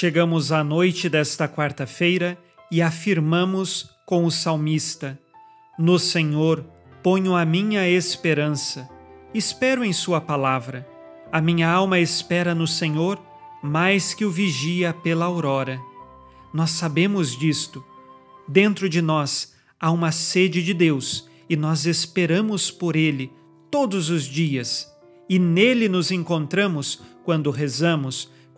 Chegamos à noite desta quarta-feira e afirmamos com o salmista: No Senhor ponho a minha esperança. Espero em Sua palavra. A minha alma espera no Senhor mais que o vigia pela aurora. Nós sabemos disto. Dentro de nós há uma sede de Deus e nós esperamos por Ele todos os dias. E nele nos encontramos quando rezamos,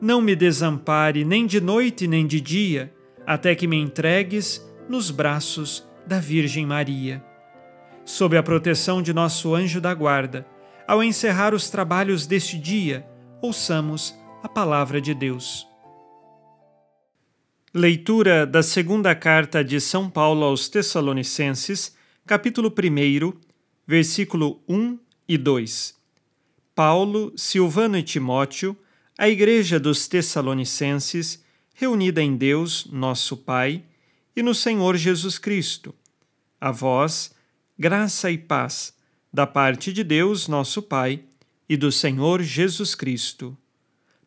não me desampare nem de noite nem de dia, até que me entregues nos braços da Virgem Maria. Sob a proteção de nosso anjo da guarda, ao encerrar os trabalhos deste dia, ouçamos a palavra de Deus. Leitura da segunda carta de São Paulo aos Tessalonicenses, capítulo 1, versículo 1 e 2. Paulo, Silvano e Timóteo, a Igreja dos Tessalonicenses, reunida em Deus, nosso Pai, e no Senhor Jesus Cristo. A vós, graça e paz da parte de Deus, nosso Pai, e do Senhor Jesus Cristo.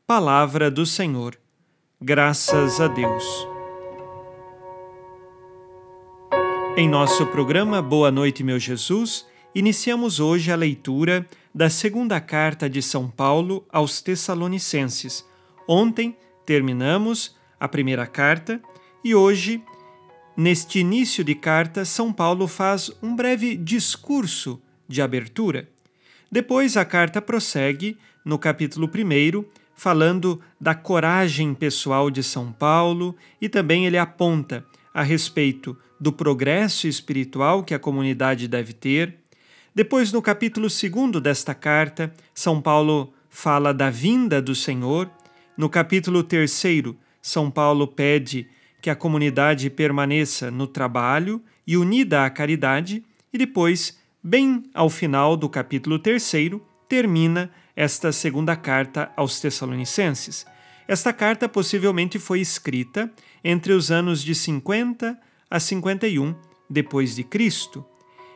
Palavra do Senhor. Graças a Deus. Em nosso programa Boa Noite, meu Jesus, iniciamos hoje a leitura da segunda carta de São Paulo aos Tessalonicenses. Ontem terminamos a primeira carta e hoje, neste início de carta, São Paulo faz um breve discurso de abertura. Depois a carta prossegue no capítulo 1, falando da coragem pessoal de São Paulo e também ele aponta a respeito do progresso espiritual que a comunidade deve ter. Depois, no capítulo 2 desta carta, São Paulo fala da vinda do Senhor. No capítulo 3, São Paulo pede que a comunidade permaneça no trabalho e unida à caridade, e depois Bem ao final do capítulo 3, termina esta segunda carta aos Tessalonicenses. Esta carta possivelmente foi escrita entre os anos de 50 a 51 depois de Cristo.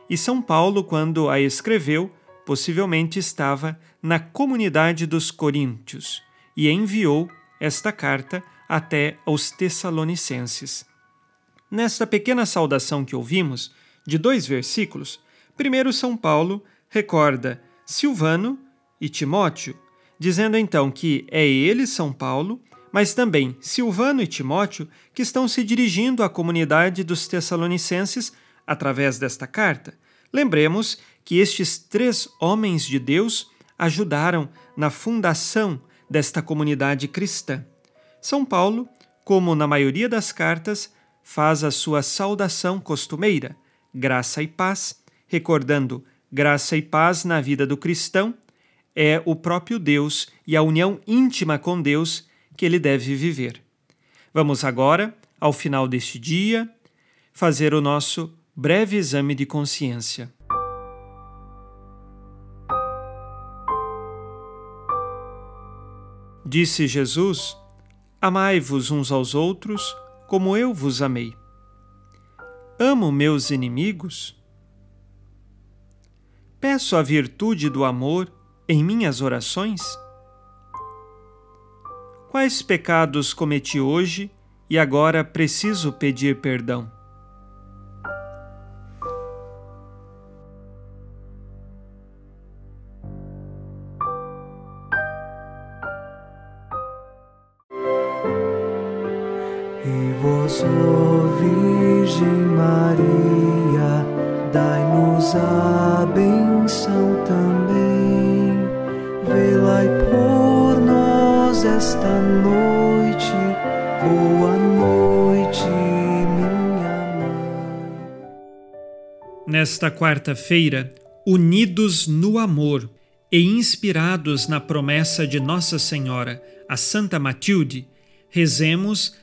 E São Paulo, quando a escreveu, possivelmente estava na comunidade dos coríntios e enviou esta carta até aos Tessalonicenses. Nesta pequena saudação que ouvimos, de dois versículos, Primeiro, São Paulo recorda Silvano e Timóteo, dizendo então que é ele, São Paulo, mas também Silvano e Timóteo que estão se dirigindo à comunidade dos Tessalonicenses através desta carta. Lembremos que estes três homens de Deus ajudaram na fundação desta comunidade cristã. São Paulo, como na maioria das cartas, faz a sua saudação costumeira, graça e paz recordando graça e paz na vida do cristão, é o próprio Deus e a união íntima com Deus que ele deve viver. Vamos agora, ao final deste dia, fazer o nosso breve exame de consciência. Disse Jesus: Amai-vos uns aos outros como eu vos amei. Amo meus inimigos? Peço a virtude do amor em minhas orações? Quais pecados cometi hoje e agora preciso pedir perdão? E vós Virgem Maria, dai-nos a benção também. Velai por nós esta noite. Boa noite, minha mãe. Nesta quarta-feira, unidos no amor e inspirados na promessa de Nossa Senhora, a Santa Matilde, rezemos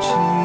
去